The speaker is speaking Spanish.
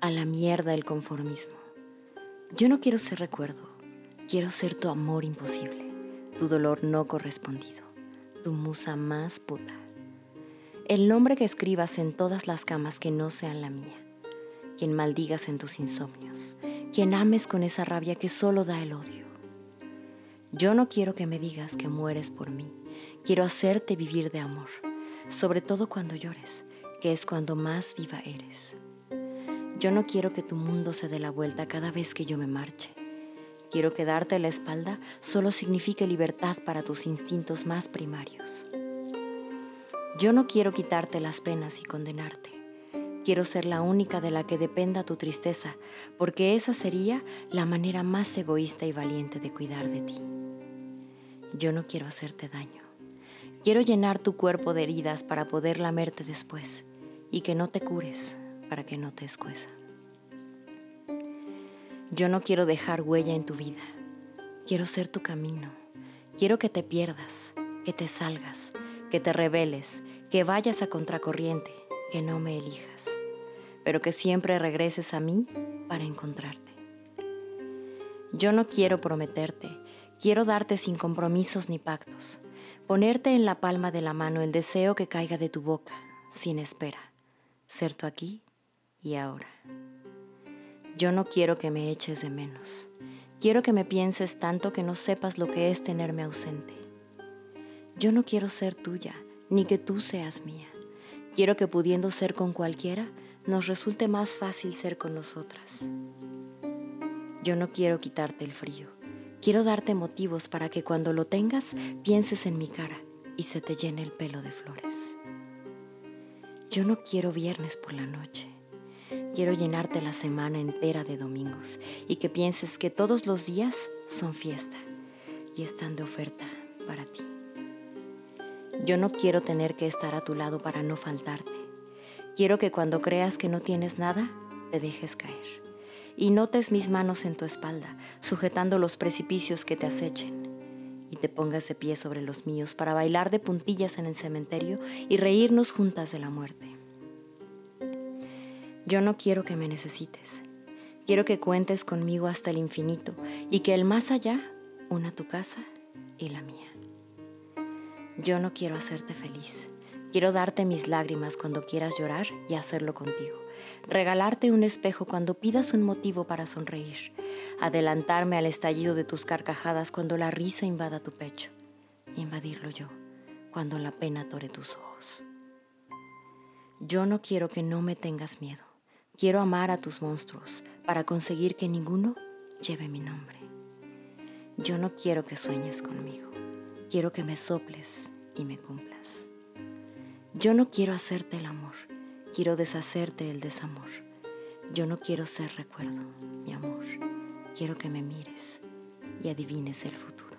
A la mierda el conformismo. Yo no quiero ser recuerdo, quiero ser tu amor imposible, tu dolor no correspondido, tu musa más puta. El nombre que escribas en todas las camas que no sean la mía, quien maldigas en tus insomnios, quien ames con esa rabia que solo da el odio. Yo no quiero que me digas que mueres por mí, quiero hacerte vivir de amor, sobre todo cuando llores, que es cuando más viva eres. Yo no quiero que tu mundo se dé la vuelta cada vez que yo me marche. Quiero que darte la espalda solo signifique libertad para tus instintos más primarios. Yo no quiero quitarte las penas y condenarte. Quiero ser la única de la que dependa tu tristeza, porque esa sería la manera más egoísta y valiente de cuidar de ti. Yo no quiero hacerte daño. Quiero llenar tu cuerpo de heridas para poder lamerte después y que no te cures para que no te escueza. Yo no quiero dejar huella en tu vida. Quiero ser tu camino. Quiero que te pierdas, que te salgas, que te rebeles, que vayas a contracorriente, que no me elijas, pero que siempre regreses a mí para encontrarte. Yo no quiero prometerte, quiero darte sin compromisos ni pactos, ponerte en la palma de la mano el deseo que caiga de tu boca, sin espera, ser tú aquí y ahora. Yo no quiero que me eches de menos. Quiero que me pienses tanto que no sepas lo que es tenerme ausente. Yo no quiero ser tuya, ni que tú seas mía. Quiero que pudiendo ser con cualquiera, nos resulte más fácil ser con nosotras. Yo no quiero quitarte el frío. Quiero darte motivos para que cuando lo tengas pienses en mi cara y se te llene el pelo de flores. Yo no quiero viernes por la noche. Quiero llenarte la semana entera de domingos y que pienses que todos los días son fiesta y están de oferta para ti. Yo no quiero tener que estar a tu lado para no faltarte. Quiero que cuando creas que no tienes nada, te dejes caer y notes mis manos en tu espalda, sujetando los precipicios que te acechen, y te pongas de pie sobre los míos para bailar de puntillas en el cementerio y reírnos juntas de la muerte. Yo no quiero que me necesites. Quiero que cuentes conmigo hasta el infinito y que el más allá una tu casa y la mía. Yo no quiero hacerte feliz. Quiero darte mis lágrimas cuando quieras llorar y hacerlo contigo. Regalarte un espejo cuando pidas un motivo para sonreír. Adelantarme al estallido de tus carcajadas cuando la risa invada tu pecho. Invadirlo yo cuando la pena tore tus ojos. Yo no quiero que no me tengas miedo. Quiero amar a tus monstruos para conseguir que ninguno lleve mi nombre. Yo no quiero que sueñes conmigo. Quiero que me soples y me cumplas. Yo no quiero hacerte el amor. Quiero deshacerte el desamor. Yo no quiero ser recuerdo, mi amor. Quiero que me mires y adivines el futuro.